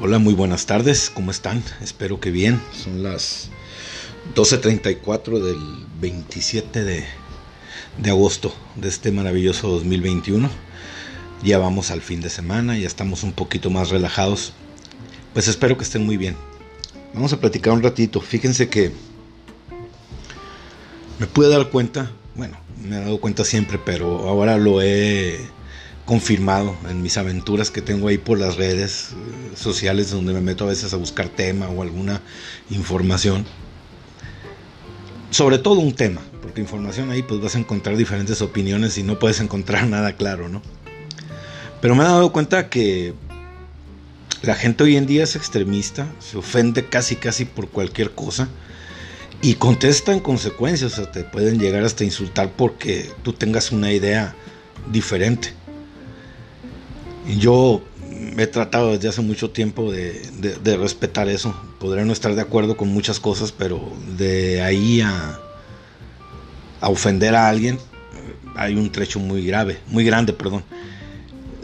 Hola, muy buenas tardes, ¿cómo están? Espero que bien. Son las 12.34 del 27 de, de, agosto de este maravilloso 2021. Ya vamos al fin de semana, ya estamos un poquito más relajados. Pues espero que estén muy bien. Vamos a platicar un ratito. Fíjense que me pude dar cuenta, bueno, me he dado cuenta siempre, pero ahora lo he confirmado en mis aventuras que tengo ahí por las redes eh, sociales donde me meto a veces a buscar tema o alguna información. Sobre todo un tema, porque información ahí pues vas a encontrar diferentes opiniones y no puedes encontrar nada claro, ¿no? Pero me he dado cuenta que la gente hoy en día es extremista, se ofende casi casi por cualquier cosa y contesta en consecuencia, o sea, te pueden llegar hasta insultar porque tú tengas una idea diferente. Yo he tratado desde hace mucho tiempo de, respetar eso. Podré no estar de acuerdo con muchas cosas, pero de ahí a, ofender a alguien hay un trecho muy grave, muy grande, perdón.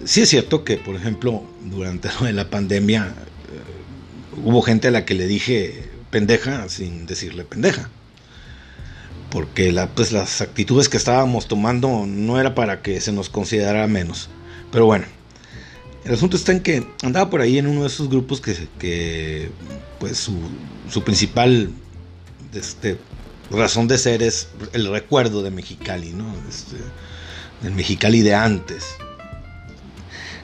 Sí es cierto que, por ejemplo, durante la pandemia eh, hubo gente a la que le dije pendeja sin decirle pendeja. Porque pues, las actitudes que estábamos tomando no era para que se nos considerara menos. Pero bueno, el asunto está en que andaba por ahí en uno de esos grupos que, pues su, principal este, razón de ser es el recuerdo de Mexicali, ¿no? Este, el Mexicali de antes.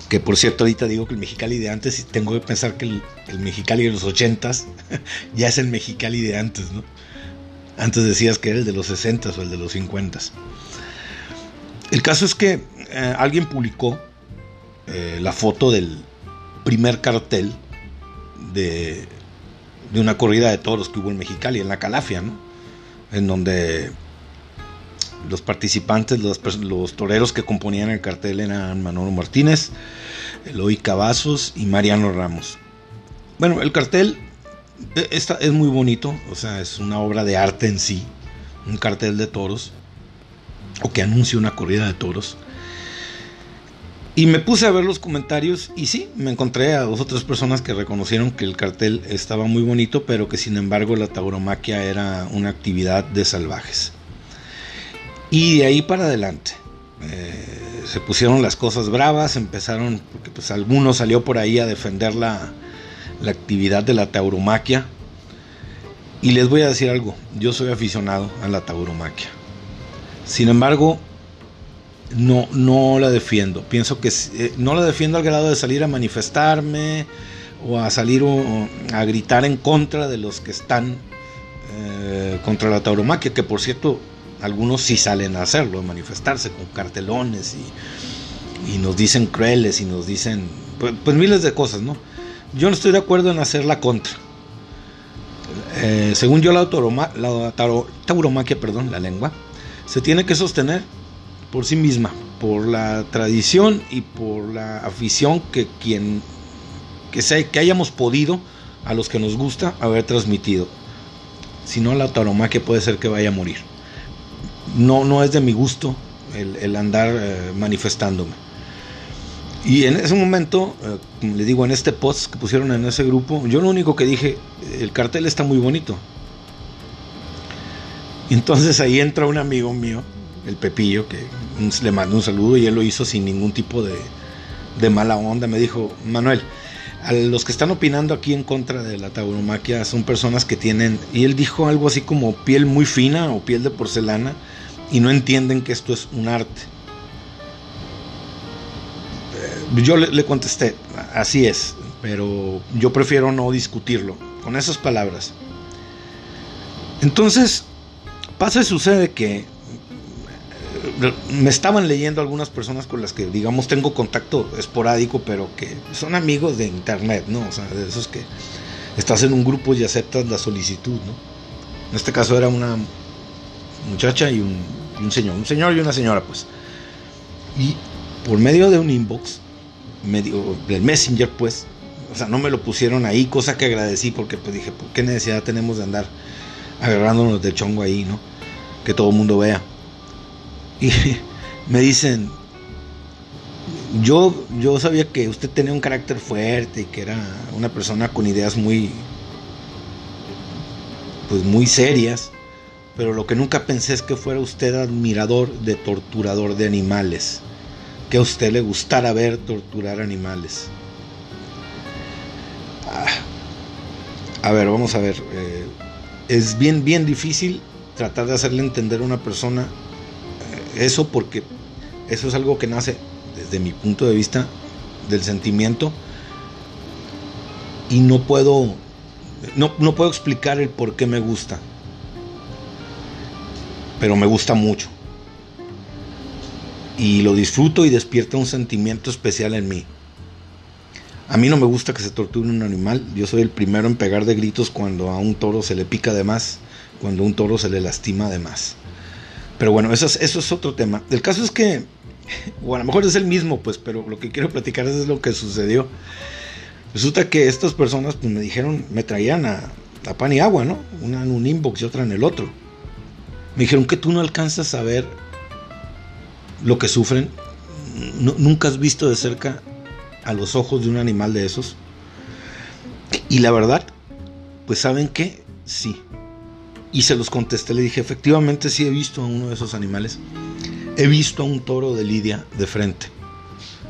Que por cierto, ahorita digo que el Mexicali de antes, y tengo que pensar que el, Mexicali de los ochentas ya es el Mexicali de antes, ¿no? Antes decías que era el de los 60 o el de los 50. El caso es que eh, alguien publicó eh, la foto del primer cartel de, una corrida de toros que hubo en Mexicali, en la Calafia, ¿no? En donde los participantes, los, los, toreros que componían el cartel eran Manolo Martínez, Eloy Cavazos y Mariano Ramos. Bueno, el cartel e, esta, es muy bonito, o sea, es una obra de arte en sí, un cartel de toros, o que anuncia una corrida de toros. Y me puse a ver los comentarios y sí, me encontré a dos o tres personas que reconocieron que el cartel estaba muy bonito, pero que sin embargo la tauromaquia era una actividad de salvajes. Y de ahí para adelante. Eh, se pusieron las cosas bravas, empezaron, porque pues algunos salió por ahí a defender la, la actividad de la tauromaquia. Y les voy a decir algo, yo soy aficionado a la tauromaquia. Sin embargo, no, no la defiendo. Pienso que eh, no la defiendo al grado de salir a manifestarme o a salir a gritar en contra de los que están eh, contra la tauromaquia, que por cierto algunos sí salen a hacerlo, a manifestarse con cartelones y, nos dicen crueles y nos dicen pues, pues, miles de cosas, ¿no? Yo no estoy de acuerdo en hacer la contra. Eh, según yo la, la tauromaquia, perdón, la lengua, se tiene que sostener por sí misma, por la tradición y por la afición que quien que, sea, que hayamos podido a los que nos gusta haber transmitido. Si no, la tauromaquia puede ser que vaya a morir. No, no es de mi gusto el, andar eh, manifestándome. Y en ese momento, eh, como le digo, en este post que pusieron en ese grupo, yo lo único que dije, el cartel está muy bonito. Y entonces ahí entra un amigo mío el Pepillo, que le mandó un saludo y él lo hizo sin ningún tipo de, de mala onda. Me dijo, Manuel, a los que están opinando aquí en contra de la tauromaquia son personas que tienen, y él dijo algo así como piel muy fina o piel de porcelana, y no entienden que esto es un arte. Eh, yo le, le contesté, así es, pero yo prefiero no discutirlo, con esas palabras. Entonces, pasa y sucede que me estaban leyendo algunas personas con las que, digamos, tengo contacto esporádico, pero que son amigos de internet, ¿no? O sea, de esos que estás en un grupo y aceptas la solicitud, ¿no? En este caso era una muchacha y un, señor, un señor y una señora, pues. Y por medio de un inbox, medio del Messenger, pues, o sea, no me lo pusieron ahí, cosa que agradecí porque pues dije, ¿por qué necesidad tenemos de andar agarrándonos de chongo ahí, ¿no? Que todo el mundo vea. Y me dicen, yo, yo sabía que usted tenía un carácter fuerte y que era una persona con ideas muy, pues muy serias, pero lo que nunca pensé es que fuera usted admirador de torturador de animales, que a usted le gustara ver torturar animales. Ah, a ver, vamos a ver. Eh, es bien, bien difícil tratar de hacerle entender a una persona eso porque eso es algo que nace desde mi punto de vista del sentimiento. Y no puedo no, no puedo explicar el por qué me gusta. Pero me gusta mucho. Y lo disfruto y despierta un sentimiento especial en mí. A mí no me gusta que se torture un animal. Yo soy el primero en pegar de gritos cuando a un toro se le pica de más cuando a un toro se le lastima de más pero bueno eso es, eso es otro tema el caso es que o a lo mejor es el mismo, pues, pero lo que quiero platicar es lo que sucedió. Resulta que estas personas pues, me dijeron, me traían a, pan y agua, ¿no? Una en un inbox y otra en el otro. Me dijeron que tú no alcanzas a ver lo que sufren. nunca has visto de cerca a los ojos de un animal de esos. Y la verdad, pues saben que sí. Y se los contesté, le dije, efectivamente sí he visto a uno de esos animales he visto a un toro de lidia de frente,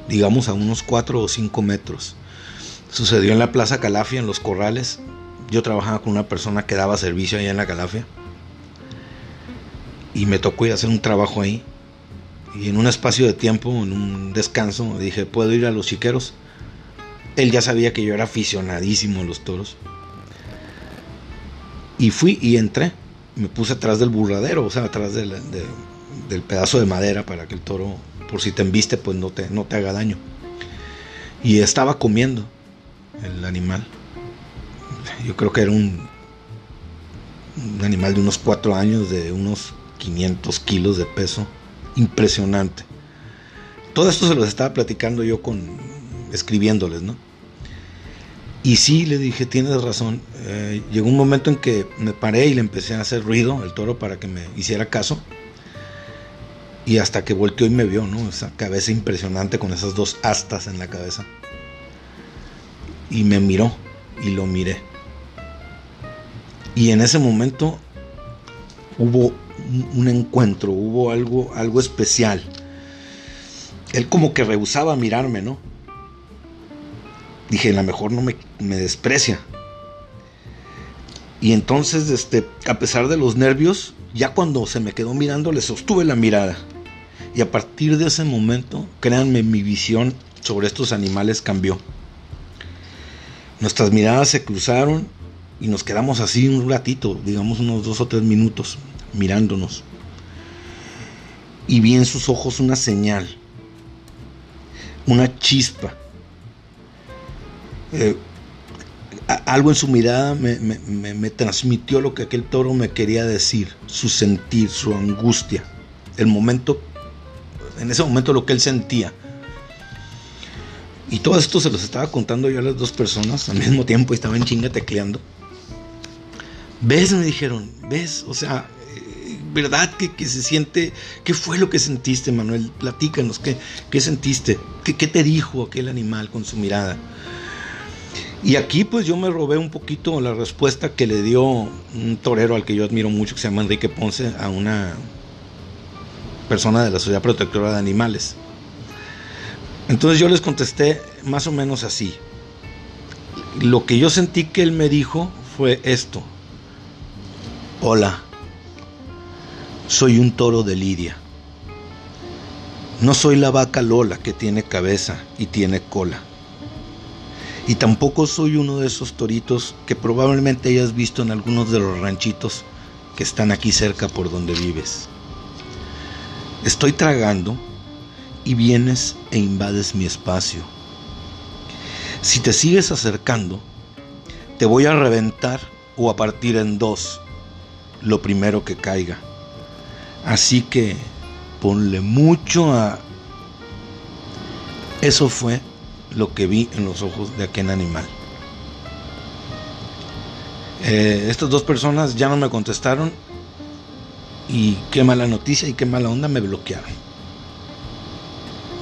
digamos a unos 4 o 5 metros. Sucedió en la Plaza Calafia, en los corrales. Yo trabajaba con una persona que daba servicio allá en la Calafia. Y me tocó ir a hacer un trabajo ahí. Y en un espacio de tiempo, en un descanso, dije, ¿puedo ir a los chiqueros? Él ya sabía que yo era aficionadísimo a los toros. Y fui y entré. Me puse atrás del burladero, o sea, atrás de, de, del pedazo de madera para que el toro, por si te embiste, pues no te, no te haga daño. Y estaba comiendo el animal. Yo creo que era un, un animal de unos cuatro años, de unos 500 kilos de peso. Impresionante. Todo esto se los estaba platicando yo con escribiéndoles, ¿no? Y sí, le dije, tienes razón. Eh, llegó un momento en que me paré y le empecé a hacer ruido al toro para que me hiciera caso. Y hasta que volteó y me vio, ¿no? Esa cabeza impresionante con esas dos astas en la cabeza. Y me miró y lo miré. Y en ese momento hubo un encuentro, hubo algo, algo especial. Él como que rehusaba mirarme, ¿no? Dije, a lo mejor no me, me desprecia. Y entonces, este, a pesar de los nervios, ya cuando se me quedó mirando, le sostuve la mirada. Y a partir de ese momento, créanme, mi visión sobre estos animales cambió. Nuestras miradas se cruzaron y nos quedamos así un ratito, digamos unos dos o tres minutos, mirándonos. Y vi en sus ojos una señal, una chispa. Eh, algo en su mirada me, transmitió lo que aquel toro me quería decir, su sentir, su angustia, el momento, en ese momento lo que él sentía. Y todo esto se los estaba contando yo a las dos personas al mismo tiempo y estaba en chinga tecleando. ¿Ves? Me dijeron, ¿ves? O sea, eh, ¿verdad que, se siente? ¿Qué fue lo que sentiste, Manuel? Platícanos, ¿qué, qué sentiste? ¿Qué, ¿Qué te dijo aquel animal con su mirada? Y aquí pues yo me robé un poquito la respuesta que le dio un torero al que yo admiro mucho, que se llama Enrique Ponce, a una persona de la Sociedad Protectora de Animales. Entonces yo les contesté más o menos así. Lo que yo sentí que él me dijo fue esto. Hola, soy un toro de lidia. No soy la vaca Lola que tiene cabeza y tiene cola. Y tampoco soy uno de esos toritos que probablemente hayas visto en algunos de los ranchitos que están aquí cerca por donde vives. Estoy tragando y vienes e invades mi espacio. Si te sigues acercando, te voy a reventar o a partir en dos, lo primero que caiga. Así que ponle mucho a... Eso fue lo que vi en los ojos de aquel animal. Eh, estas dos personas ya no me contestaron y qué mala noticia y qué mala onda me bloquearon.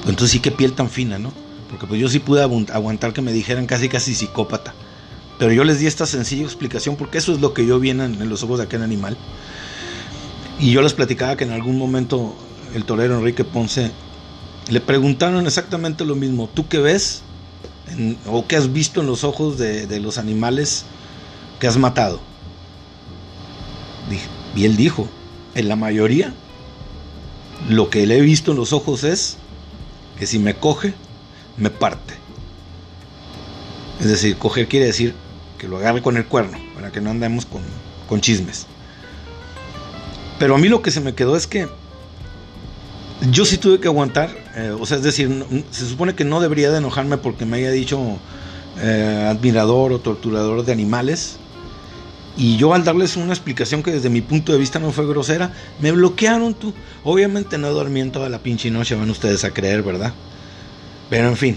Entonces sí que piel tan fina, ¿no? Porque pues yo sí pude aguantar que me dijeran casi casi psicópata. Pero yo les di esta sencilla explicación porque eso es lo que yo vi en, los ojos de aquel animal. Y yo les platicaba que en algún momento el torero Enrique Ponce le preguntaron exactamente lo mismo. ¿Tú qué ves? ¿O qué has visto en los ojos de, los animales que has matado? Y él dijo, en la mayoría, lo que le he visto en los ojos es que si me coge, me parte. Es decir, coger quiere decir que lo agarre con el cuerno, para que no andemos con, chismes. Pero a mí lo que se me quedó es que yo sí tuve que aguantar, eh, o sea, es decir, se supone que no debería de enojarme porque me haya dicho eh, admirador o torturador de animales. Y yo al darles una explicación que desde mi punto de vista no fue grosera, me bloquearon tú. Obviamente no dormí en toda la pinche noche, van ustedes a creer, ¿verdad? Pero en fin,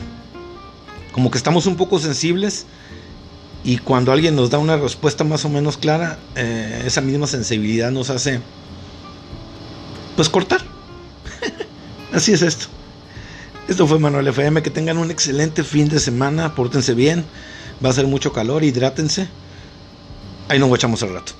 como que estamos un poco sensibles y cuando alguien nos da una respuesta más o menos clara, eh, esa misma sensibilidad nos hace, pues cortar. Así es esto. Esto fue Manuel FM. Que tengan un excelente fin de semana. Pórtense bien. Va a ser mucho calor. Hidrátense. Ahí nos guachamos al rato.